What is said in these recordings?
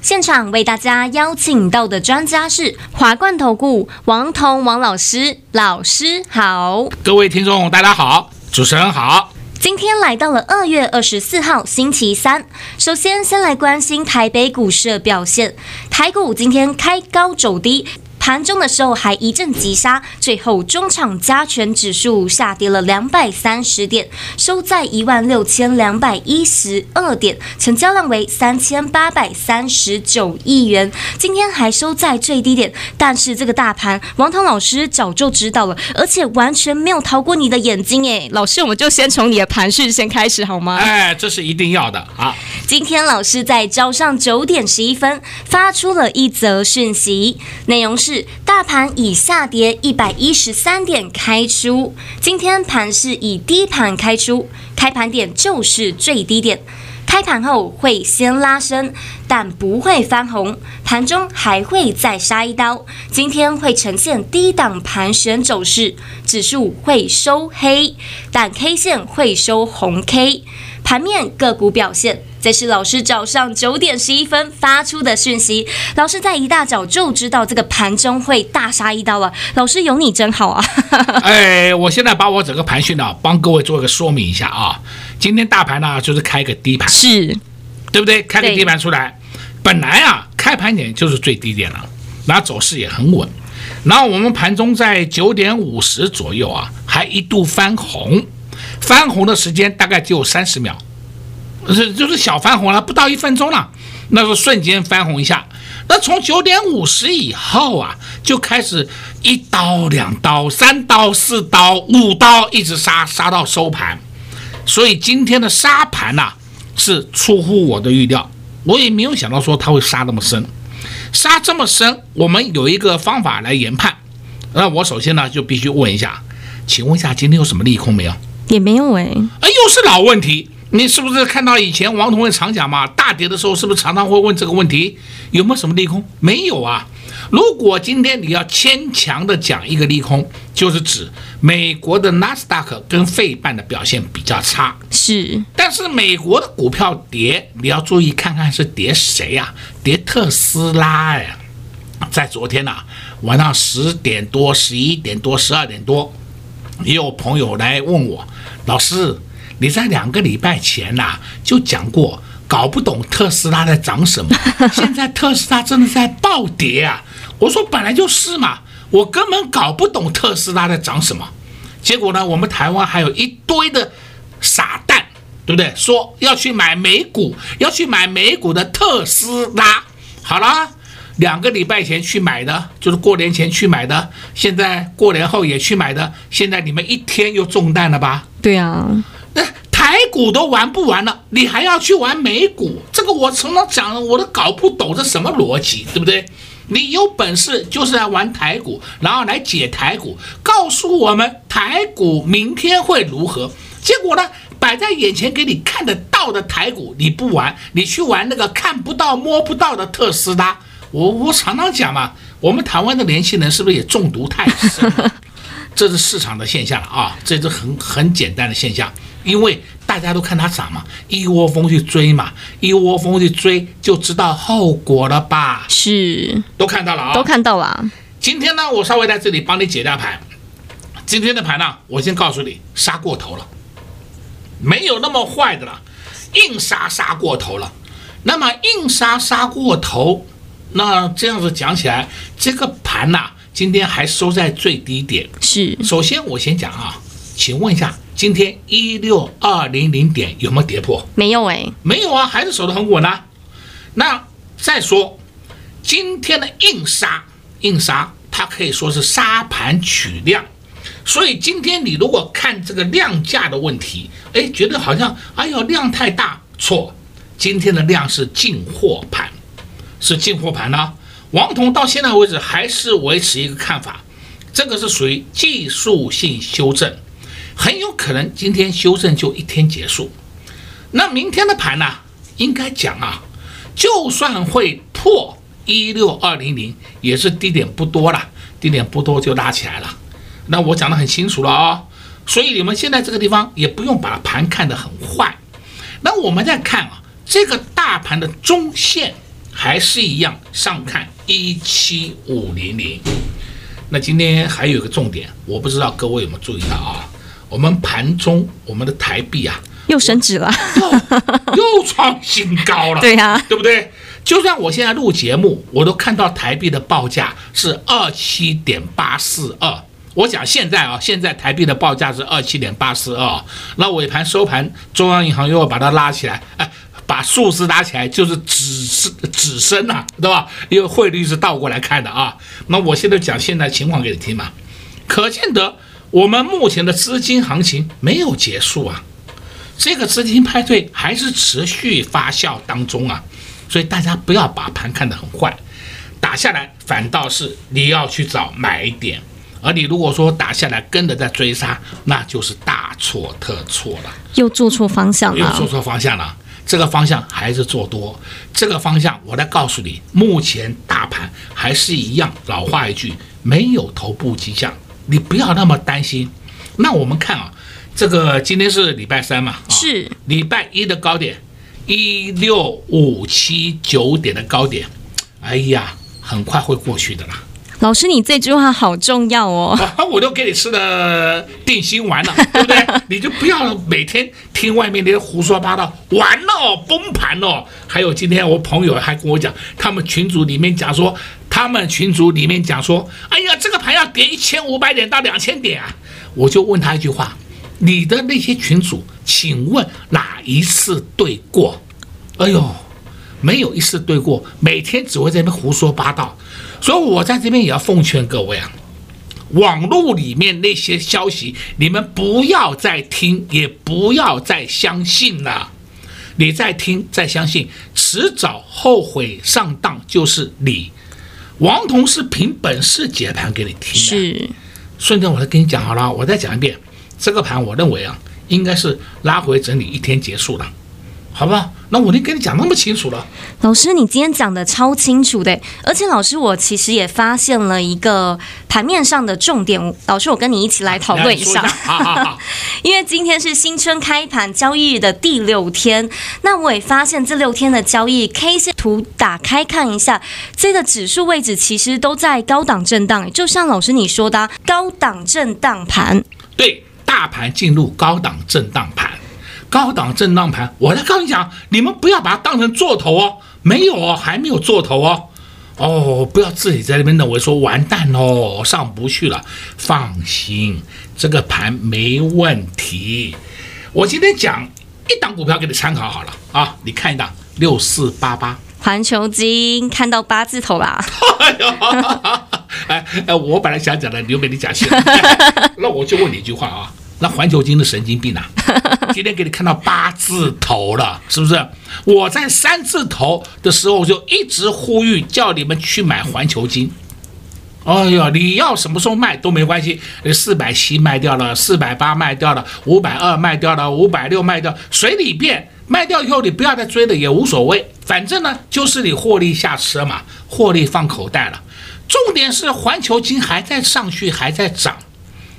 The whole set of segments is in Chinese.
现场为大家邀请到的专家是华冠投顾王彤王老师，老师好。各位听众大家好，主持人好。今天来到了二月二十四号星期三，首先先来关心台北股市的表现，台股今天开高走低。盘中的时候还一阵急杀，最后中场加权指数下跌了两百三十点，收在一万六千两百一十二点，成交量为三千八百三十九亿元。今天还收在最低点，但是这个大盘，王涛老师早就知道了，而且完全没有逃过你的眼睛诶，老师，我们就先从你的盘势先开始好吗？哎，这是一定要的啊！今天老师在早上九点十一分发出了一则讯息，内容是。大盘以下跌一百一十三点开出，今天盘是以低盘开出，开盘点就是最低点，开盘后会先拉升，但不会翻红，盘中还会再杀一刀，今天会呈现低档盘旋走势，指数会收黑，但 K 线会收红 K，盘面个股表现。这是老师早上九点十一分发出的讯息。老师在一大早就知道这个盘中会大杀一刀啊！老师有你真好啊！哎，我现在把我整个盘讯呢，帮各位做一个说明一下啊。今天大盘呢就是开个低盘，是，对不对？开个低盘出来，本来啊开盘点就是最低点了，然后走势也很稳。然后我们盘中在九点五十左右啊，还一度翻红，翻红的时间大概只有三十秒。是，就是小翻红了，不到一分钟了，那是瞬间翻红一下。那从九点五十以后啊，就开始一刀、两刀、三刀、四刀、五刀，一直杀杀到收盘。所以今天的杀盘呐，是出乎我的预料，我也没有想到说它会杀那么深，杀这么深。我们有一个方法来研判。那我首先呢，就必须问一下，请问一下今天有什么利空没有？也没有哎，哎，又是老问题。你是不是看到以前王同学常讲嘛？大跌的时候是不是常常会问这个问题？有没有什么利空？没有啊。如果今天你要牵强的讲一个利空，就是指美国的纳斯达克跟费半的表现比较差。是。但是美国的股票跌，你要注意看看是跌谁呀？跌特斯拉呀。在昨天呐，晚上十点多、十一点多、十二点多，也有朋友来问我，老师。你在两个礼拜前呐、啊、就讲过，搞不懂特斯拉在涨什么。现在特斯拉真的在暴跌啊！我说本来就是嘛，我根本搞不懂特斯拉在涨什么。结果呢，我们台湾还有一堆的傻蛋，对不对？说要去买美股，要去买美股的特斯拉。好了，两个礼拜前去买的，就是过年前去买的，现在过年后也去买的，现在你们一天又中弹了吧？对啊。台股都玩不完了，你还要去玩美股？这个我从头讲了，我都搞不懂这什么逻辑，对不对？你有本事就是来玩台股，然后来解台股，告诉我们台股明天会如何？结果呢，摆在眼前给你看得到的台股你不玩，你去玩那个看不到摸不到的特斯拉。我我常常讲嘛，我们台湾的年轻人是不是也中毒太深？这是市场的现象了啊，这是很很简单的现象。因为大家都看它涨嘛，一窝蜂去追嘛，一窝蜂去追就知道后果了吧？是，都看到了啊，都看到了。今天呢，我稍微在这里帮你解一下盘。今天的盘呢，我先告诉你，杀过头了，没有那么坏的了，硬杀杀过头了。那么硬杀杀过头，那这样子讲起来，这个盘呐，今天还收在最低点。是，首先我先讲啊，请问一下。今天一六二零零点有没有跌破？没有哎，没有啊，还是守得很稳啊。那再说今天的硬杀，硬杀它可以说是杀盘取量，所以今天你如果看这个量价的问题，哎，觉得好像哎呦量太大，错，今天的量是进货盘，是进货盘呢。王彤到现在为止还是维持一个看法，这个是属于技术性修正，很有可能今天修正就一天结束。那明天的盘呢？应该讲啊，就算会破一六二零零，也是低点不多了，低点不多就拉起来了。那我讲得很清楚了啊、所以你们现在这个地方也不用把盘看得很坏。那我们再看啊，这个大盘的中线还是一样，上看一七五零零。那今天还有一个重点，我不知道各位有没有注意到啊？我们盘中我们的台币啊。又升值了，又创新高了。对呀、啊，对不对？就算我现在录节目，我都看到台币的报价是二七点八四二。我讲现在啊，现在台币的报价是二七点八四二。那尾盘收盘，中央银行又要把它拉起来，哎，把数字拉起来就是指升止升呐，对吧？因为汇率是倒过来看的啊。那我现在讲现在情况给你听嘛，可见得我们目前的资金行情没有结束啊。这个资金派对还是持续发酵当中啊，所以大家不要把盘看得很坏，打下来反倒是你要去找买点，而你如果说打下来跟着在追杀，那就是大错特错了，又做错方向了，又做错方向了。这个方向还是做多，这个方向我来告诉你，目前大盘还是一样，老话一句，没有头部迹象，你不要那么担心。那我们看啊。这个今天是礼拜三嘛？是礼拜一的高点，一六五七九点的高点，哎呀，很快会过去的啦。老师，你这句话好重要哦。啊、我都给你吃的定心丸了，对不对？你就不要每天听外面那些胡说八道，完了崩盘了。还有今天我朋友还跟我讲，他们群组里面讲说，他们群组里面讲说，哎呀，这个盘要跌一千五百点到两千点啊。我就问他一句话。你的那些群主，请问哪一次对过？哎呦，没有一次对过，每天只会在那边胡说八道。所以我在这边也要奉劝各位啊，网络里面那些消息，你们不要再听，也不要再相信了。你再听再相信，迟早后悔上当就是你。王彤是凭本事解盘给你听的，是。顺便我再跟你讲好了，我再讲一遍。这个盘我认为啊，应该是拉回整理一天结束了，好吧？那我就跟你讲那么清楚了。老师，你今天讲的超清楚的，而且老师，我其实也发现了一个盘面上的重点。老师，我跟你一起来讨论一下。好 好好。因为今天是新春开盘交易日的第六天，那我也发现这六天的交易 K 线图打开看一下，这个指数位置其实都在高档震荡，就像老师你说的高档震荡盘。对。大盘进入高档震荡盘，高档震荡盘，我来跟你讲，你们不要把它当成做头哦，没有哦，还没有做头哦，哦，不要自己在那边认为说完蛋哦，上不去了，放心，这个盘没问题。我今天讲一档股票给你参考好了啊，你看一档六四八八，环球金看到八字头啦。哎哎，我本来想讲的，留给你讲先。那我就问你一句话啊，那环球金的神经病啊，今天给你看到八字头了，是不是？我在三字头的时候就一直呼吁叫你们去买环球金。哎呀，你要什么时候卖都没关系，四百七卖掉了，四百八卖掉了，五百二卖掉了，五百六卖掉，随你便。卖掉以后你不要再追了，也无所谓，反正呢就是你获利下车嘛，获利放口袋了。重点是环球金还在上去，还在涨，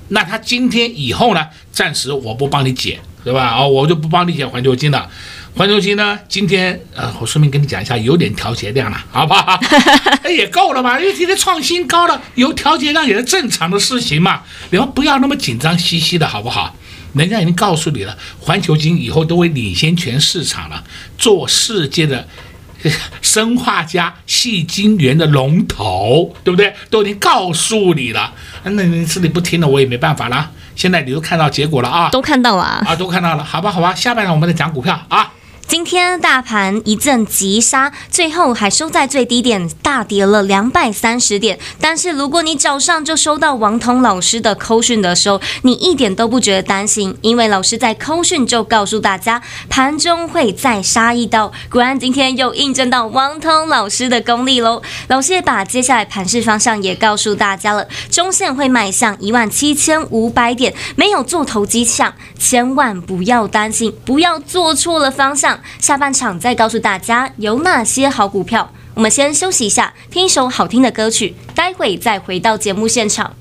那它今天以后呢？暂时我不帮你解，对吧？哦，我就不帮你解环球金了。环球金呢，今天呃，我顺便跟你讲一下，有点调节量了，好不好？也够了嘛？因为今天创新高了，有调节量也是正常的事情嘛。你们不要那么紧张兮兮的，好不好？人家已经告诉你了，环球金以后都会领先全市场了，做世界的。生化家细晶圆的龙头，对不对？都已经告诉你了，那你这里不听了，我也没办法了。现在你都看到结果了啊，都看到了啊，啊，都看到了，好吧，好吧。下半场我们再讲股票啊。今天大盘一阵急杀，最后还收在最低点，大跌了两百三十点。但是如果你早上就收到王彤老师的扣讯的时候，你一点都不觉得担心，因为老师在扣讯就告诉大家，盘中会再杀一刀。果然今天又印证到王彤老师的功力喽。老师也把接下来盘势方向也告诉大家了，中线会迈向一万七千五百点，没有做头迹象，千万不要担心，不要做错了方向。下半场再告诉大家有哪些好股票。我们先休息一下，听一首好听的歌曲，待会再回到节目现场。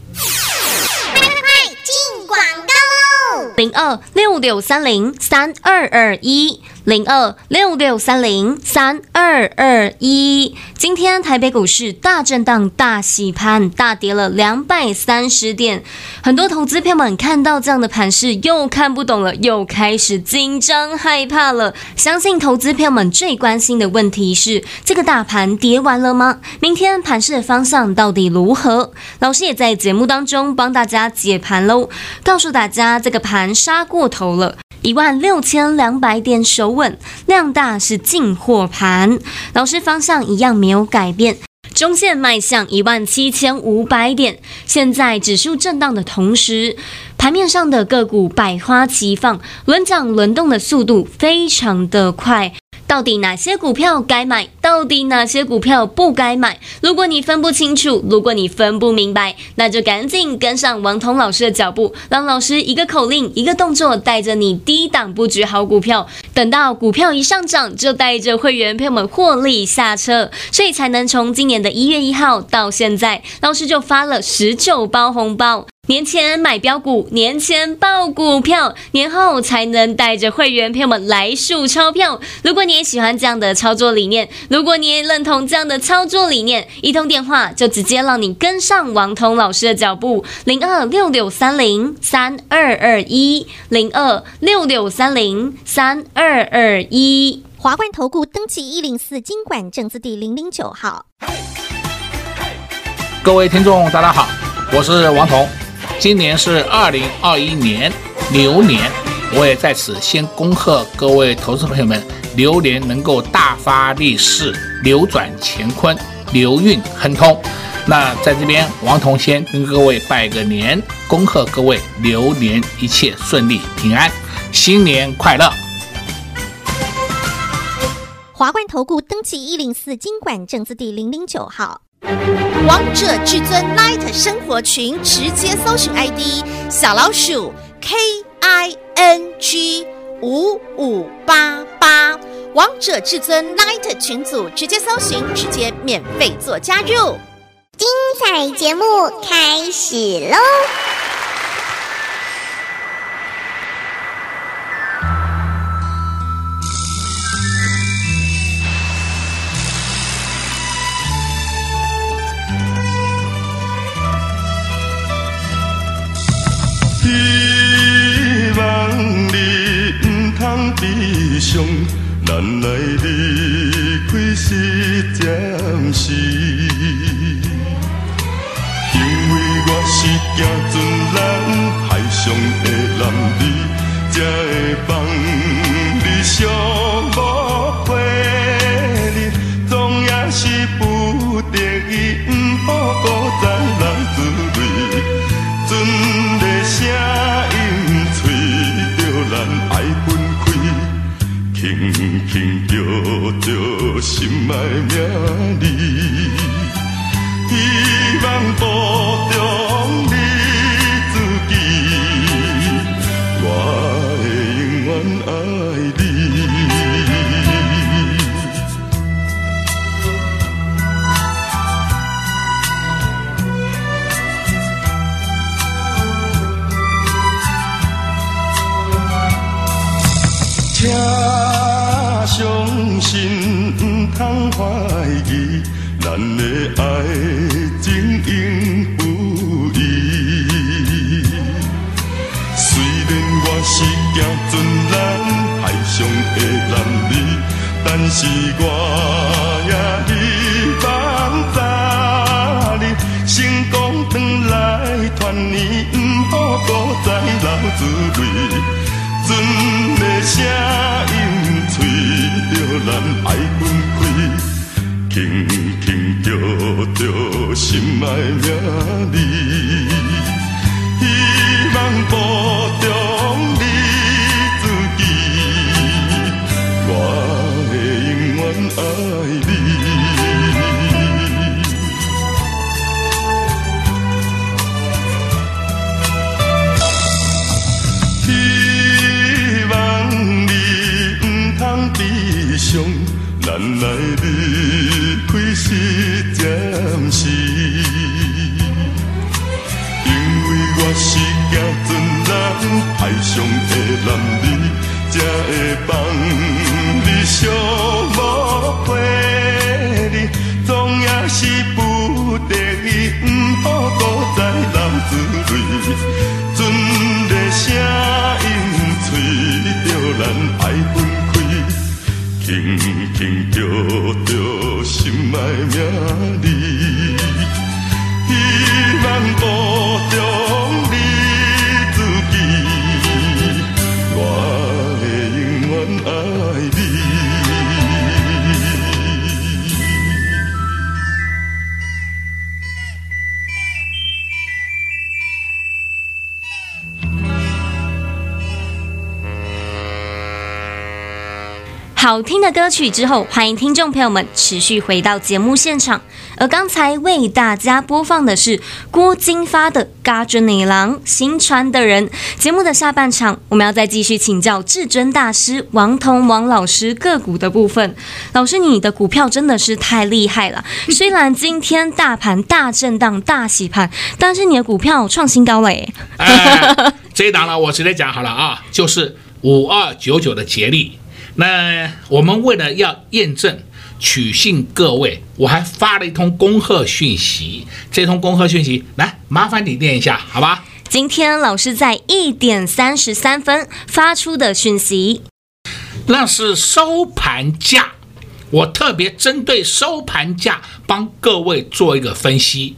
快快快，进广告喽！零二六六三零三二二一。零二六六三零三二二一，今天台北股市大震荡、大洗盘，大跌了两百三十点。很多投资票们看到这样的盘势，又看不懂了，又开始紧张害怕了。相信投资票们最关心的问题是：这个大盘跌完了吗？明天盘势的方向到底如何？老师也在节目当中帮大家解盘喽，告诉大家这个盘杀过头了。一万六千两百点守稳，量大是进货盘，老师方向一样没有改变，中线迈向一万七千五百点。现在指数震荡的同时，盘面上的个股百花齐放，轮涨轮动的速度非常的快。到底哪些股票该买？到底哪些股票不该买？如果你分不清楚，如果你分不明白，那就赶紧跟上王彤老师的脚步，让老师一个口令、一个动作，带着你低档布局好股票。等到股票一上涨，就带着会员朋友们获利下车，所以才能从今年的一月一号到现在，老师就发了十九包红包。年前买标股，年前爆股票，年后才能带着会员朋友们来数钞票。如果你也喜欢这样的操作理念，如果你也认同这样的操作理念，一通电话就直接让你跟上王彤老师的脚步，零二六六三零三二二一，零二六六三零三二二一。华冠投顾登记一零四经管证字第零零九号。各位听众，大家好，我是王彤。今年是二零二一年牛年，我也在此先恭贺各位投资朋友们，牛年能够大发利市，扭转乾坤，牛运亨通。那在这边，王彤先跟各位拜个年，恭贺各位牛年一切顺利平安，新年快乐。华冠投顾登记一零四金管证字第零零九号。王者至尊 Light 生活群，直接搜寻 ID 小老鼠 K I N G 五五八八，王者至尊 Light 群组直接搜寻，直接免费做加入。精彩节目开始喽！上，难来离开是暂时，因为我是行船人，海上的男儿，才会放你上无轻轻叫着心爱名字，希望保重爱情永不移。虽然我是行船人，海上的男儿，但是我也希望早日成功回来团圆，不过再流珠泪，船的声音催。着咱爱分开，叫着心爱名字，希望保着心爱好听的歌曲之后，欢迎听众朋友们持续回到节目现场。而刚才为大家播放的是郭金发的《嘎准你郎》，新传的人。节目的下半场，我们要再继续请教至尊大师王彤王老师个股的部分。老师，你的股票真的是太厉害了。虽然今天大盘大震荡、大洗盘，但是你的股票创新高了耶。哎，这一档呢，我直接讲好了啊，就是五二九九的杰利。那我们为了要验证取信各位，我还发了一通恭贺讯息。这通恭贺讯息，来麻烦你念一下，好吧？今天老师在一点三十三分发出的讯息，那是收盘价。我特别针对收盘价帮各位做一个分析。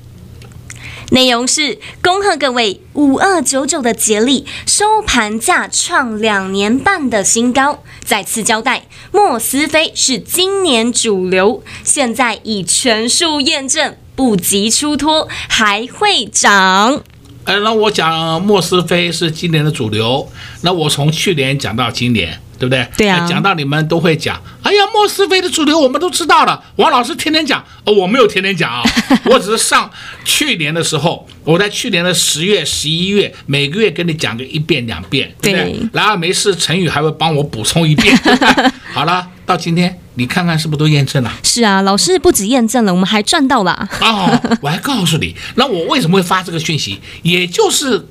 内容是恭贺各位五二九九的杰力收盘价创两年半的新高。再次交代，莫斯菲是今年主流，现在已全数验证，不急出脱，还会涨。呃，那我讲莫斯菲是今年的主流，那我从去年讲到今年。对不对？对啊，讲到你们都会讲。哎呀，莫斯菲的主流我们都知道了。王老师天天讲，哦，我没有天天讲啊，我只是上去年的时候，我在去年的十月、十一月，每个月跟你讲个一遍两遍，对不对？对，然后没事，陈宇还会帮我补充一遍。好了，到今天你看看是不是都验证了？是啊，老师不止验证了，我们还赚到了。哦，我还告诉你，那我为什么会发这个讯息？也就是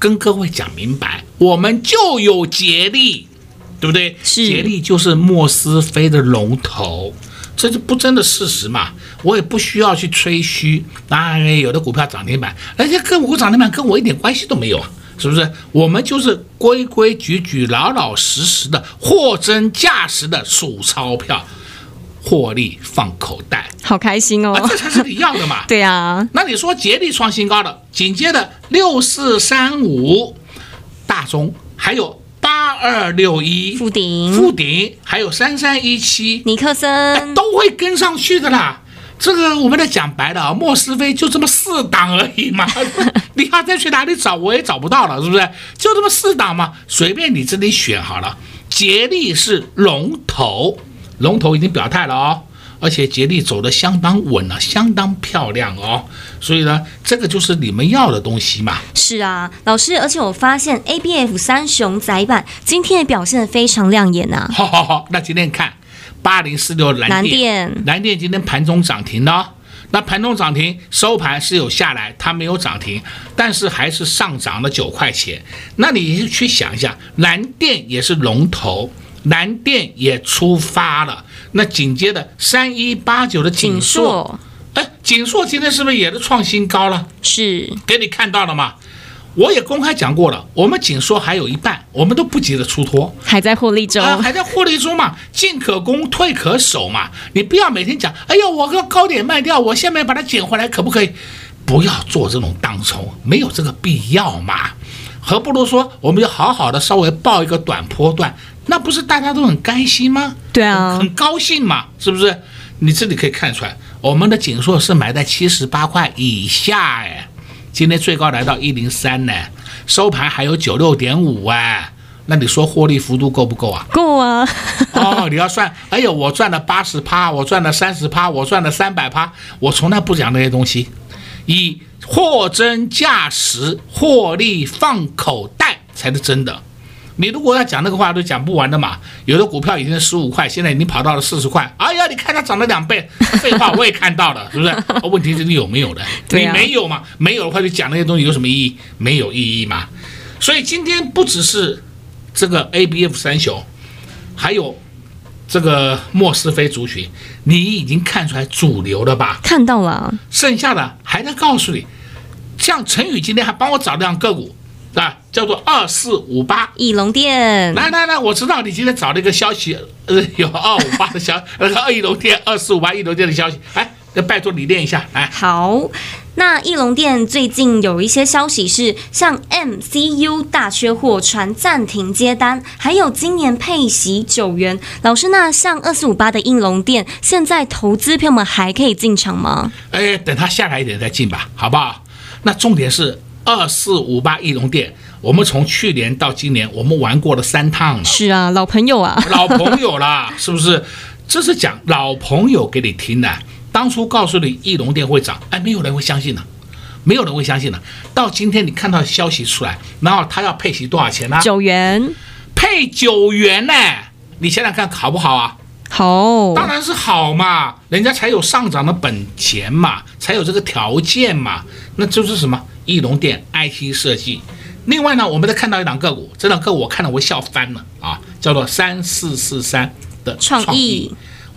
跟各位讲明白，我们就有杰利。对不对？杰利就是莫斯菲的龙头，这是不争的事实嘛。我也不需要去吹嘘。当然，有的股票涨停板，人家个股涨停板跟我一点关系都没有啊，是不是？我们就是规规矩矩、老老实实的货真价实的数钞票，获利放口袋，好开心哦！啊，这才是你要的嘛。对啊，那你说杰力创新高了，紧接着六四三五大中还有。八二六一富鼎，富鼎，还有三三一七尼克森都会跟上去的啦。这个我们在讲白了啊，莫斯菲就这么四档而已嘛。你要再去哪里找，我也找不到了，是不是？就这么四档嘛，随便你这里选好了。杰利是龙头，龙头已经表态了哦。而且杰利走的相当稳了，相当漂亮哦，所以呢，这个就是你们要的东西嘛。是啊，老师，而且我发现 ABF 三雄载板今天也表现得非常亮眼呐、啊。好好好，那今天看八零四六蓝电，蓝电，蓝电今天盘中涨停的、哦，那盘中涨停收盘是有下来，它没有涨停，但是还是上涨了九块钱。那你去想一下，蓝电也是龙头。蓝电也出发了，那紧接着三一八九的锦硕，哎，景硕今天是不是也是创新高了？是，给你看到了吗？我也公开讲过了，我们景硕还有一半，我们都不急着出脱，还在获利中，啊，还在获利中嘛，进可攻，退可守嘛。你不要每天讲，哎呀，我个高点卖掉，我下面把它捡回来，可不可以？不要做这种当冲，没有这个必要嘛。何不如说，我们就好好的稍微报一个短波段，那不是大家都很开心吗？对啊，很高兴嘛，是不是？你这里可以看出来，我们的景硕是买在七十八块以下，哎，今天最高来到一零三呢，收盘还有九六点五哎，那你说获利幅度够不够啊？够啊！哦，你要算，哎呦，我赚了八十趴，我赚了三十趴，我赚了三百趴，我从来不讲那些东西，以货真价实，获利放口袋才是真的。你如果要讲那个话，都讲不完的嘛。有的股票已经十五块，现在已经跑到了四十块。哎呀，你看它涨了两倍，废话 我也看到了，是不是？问题是你有没有的？你没有嘛？没有的话，就讲那些东西有什么意义？没有意义嘛。所以今天不只是这个 ABF 三雄，还有这个莫斯菲族群，你已经看出来主流了吧？看到了。剩下的还在告诉你，像陈宇今天还帮我找这样个股。啊，叫做二四五八翼龙店。来来来，我知道你今天找了一个消息，呃，有二五八的消，呃，义隆电二四五八翼龙店的消息，哎，要拜托你念一下，哎。好，那翼龙店最近有一些消息是，像 MCU 大缺货，传暂停接单，还有今年配息九元。老师，那像二四五八的翼龙店，现在投资票们还可以进场吗？哎，等它下来一点再进吧，好不好？那重点是。二四五八翼龙店，我们从去年到今年，我们玩过了三趟了。是啊，老朋友啊，老朋友啦，是不是？这是讲老朋友给你听的。当初告诉你翼龙店会涨，哎，没有人会相信的，没有人会相信的。到今天你看到消息出来，然后他要配息多少钱呢？九元，配九元呢？你想想看好不好啊？好，当然是好嘛，人家才有上涨的本钱嘛，才有这个条件嘛。那就是什么？义隆电 IC 设计，另外呢，我们再看到一档个股，这档个股我看了我笑翻了啊，叫做三四四三的创意，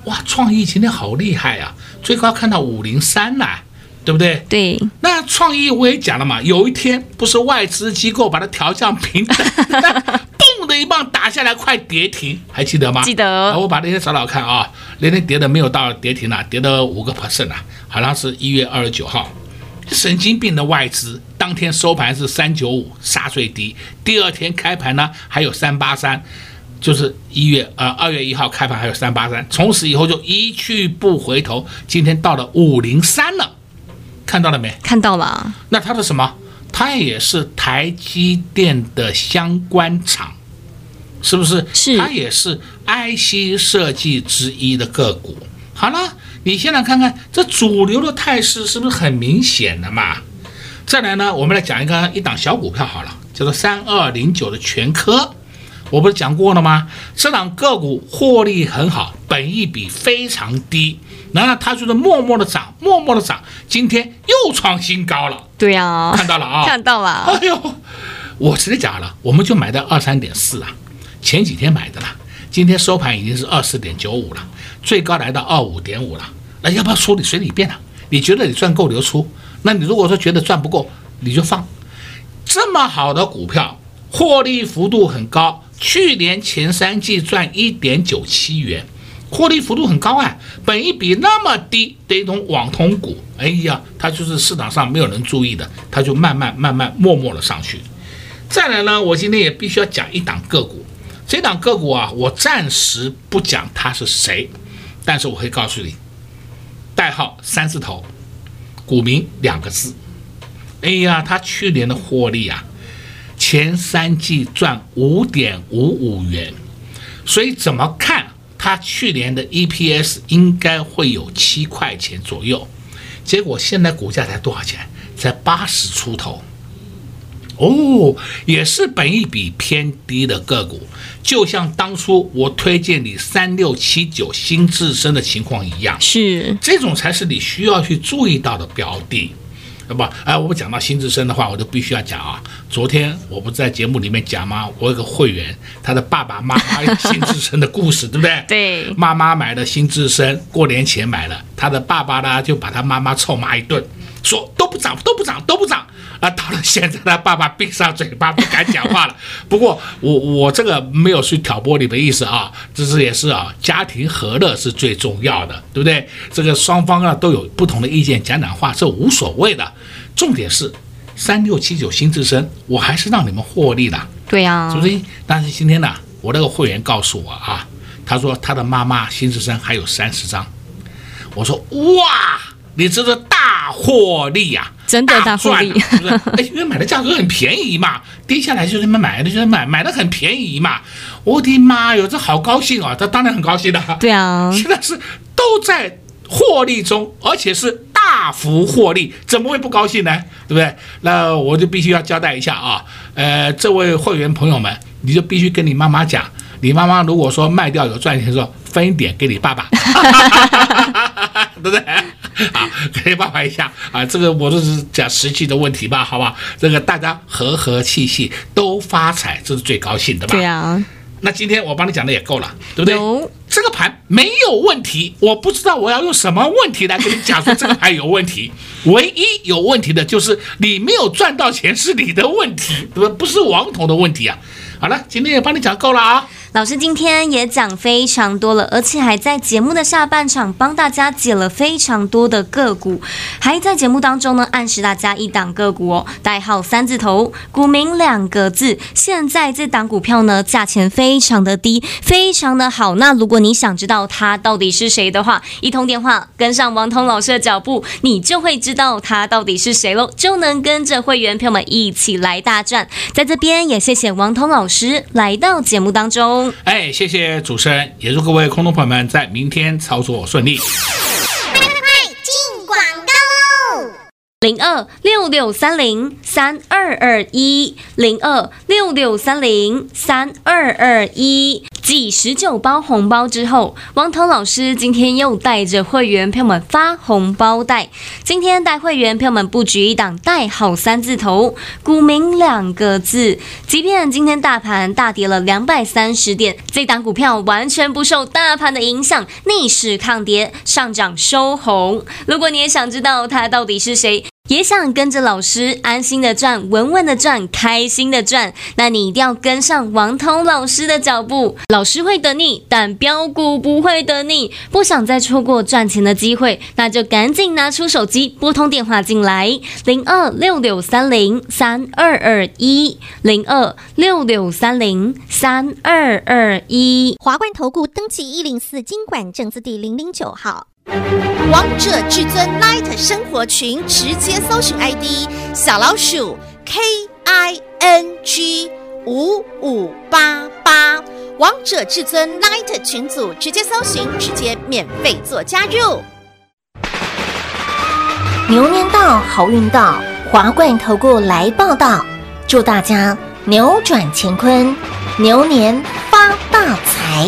哇，创意今天好厉害啊，最高看到五零三呐，对不对？对。那创意我也讲了嘛，有一天不是外资机构把它调降平等，嘣的一棒打下来，快跌停，还记得吗？记得。我把那天找找看啊，那天跌的没有到跌停了，跌了五个 percent 啊，好像是一月二十九号。神经病的外资，当天收盘是三九五杀最低，第二天开盘呢还有三八三，就是一月呃二月一号开盘还有三八三，从此以后就一去不回头，今天到了五零三了，看到了没？看到了。那它是什么？它也是台积电的相关厂，是不是？是。它也是 IC 设计之一的个股。好了。你先来看看这主流的态势是不是很明显的嘛？再来呢，我们来讲一个一档小股票好了，叫做三二零九的全科，我不是讲过了吗？这档个股获利很好，本益比非常低，然后它就是默默的涨，默默的涨，今天又创新高了。对呀、啊，看到了啊，看到了。哎呦，我直接讲了，我们就买到二三点四啊，前几天买的了，今天收盘已经是二四点九五了。最高来到二五点五了，那要不要出？你随你便了。你觉得你赚够留出，那你如果说觉得赚不够，你就放。这么好的股票，获利幅度很高，去年前三季赚一点九七元，获利幅度很高啊。本一比那么低的一种网通股，哎呀，它就是市场上没有人注意的，它就慢慢慢慢默默的上去。再来呢，我今天也必须要讲一档个股，这档个股啊，我暂时不讲它是谁。但是我会告诉你，代号三字头，股民两个字。哎呀，他去年的获利啊，前三季赚五点五五元，所以怎么看他去年的 EPS 应该会有七块钱左右。结果现在股价才多少钱？才八十出头。哦，也是本益比偏低的个股，就像当初我推荐你三六七九新智深的情况一样，是这种才是你需要去注意到的标的，那么？哎，我们讲到新智深的话，我就必须要讲啊。昨天我不在节目里面讲吗？我有个会员，他的爸爸妈妈有新智深的故事，对不对？对，妈妈买了新智深，过年前买了，他的爸爸呢就把他妈妈臭骂一顿，说都不涨，都不涨，都不涨。啊，到了现在，他爸爸闭上嘴巴不敢讲话了。不过我我这个没有去挑拨你的意思啊，这是也是啊，家庭和乐是最重要的，对不对？这个双方啊都有不同的意见，讲讲话这无所谓的。重点是三六七九新智深，我还是让你们获利的，对呀、啊，是不是？但是今天呢，我那个会员告诉我啊，他说他的妈妈新至深还有三十张。我说哇，你这是大获利呀、啊，真的大获利，是不是？哎，因为买的价格很便宜嘛，跌下来就他妈买的，就是买买的很便宜嘛。我的妈哟，这好高兴啊！他当然很高兴的。对啊，现在是都在获利中，而且是大幅获利，怎么会不高兴呢？对不对？那我就必须要交代一下啊，呃，这位会员朋友们，你就必须跟你妈妈讲，你妈妈如果说卖掉有赚钱的时候，分一点给你爸爸。对不对？啊，给你爸爸一下啊！这个我都是讲实际的问题吧，好吧？这个大家和和气气都发财，这是最高兴的吧？对啊。那今天我帮你讲的也够了，对不对？有这个盘没有问题，我不知道我要用什么问题来跟你讲说这个盘有问题。唯一有问题的就是你没有赚到钱是你的问题，对吧？不是王彤的问题啊。好了，今天也帮你讲够了啊。老师今天也讲非常多了，而且还在节目的下半场帮大家解了非常多的个股，还在节目当中呢暗示大家一档个股哦，代号三字头，股名两个字。现在这档股票呢价钱非常的低，非常的好。那如果你想知道它到底是谁的话，一通电话跟上王彤老师的脚步，你就会知道它到底是谁喽，就能跟着会员朋友们一起来大赚。在这边也谢谢王彤老师来到节目当中。哎，谢谢主持人，也祝各位空头朋友们在明天操作顺利。快快快，进广告喽！零二六六三零三二二一，零二六六三零三二二一。继十九包红包之后，王涛老师今天又带着会员朋友们发红包袋。今天带会员朋友们布局一档代号三字头，股名两个字。即便今天大盘大跌了两百三十点，这档股票完全不受大盘的影响，逆势抗跌，上涨收红。如果你也想知道它到底是谁？也想跟着老师安心的赚，稳稳的赚，开心的赚，那你一定要跟上王涛老师的脚步。老师会等你，但标股不会等你。不想再错过赚钱的机会，那就赶紧拿出手机拨通电话进来，零二六六三零三二二一，零二六六三零三二二一。华冠投顾登记一零四经管证字第零零九号。王者至尊 Light 生活群，直接搜寻 ID 小老鼠 K I N G 五五八八，王者至尊 Light 群组，直接搜寻，直接免费做加入。牛年到，好运到，华冠投顾来报道，祝大家扭转乾坤，牛年发大财。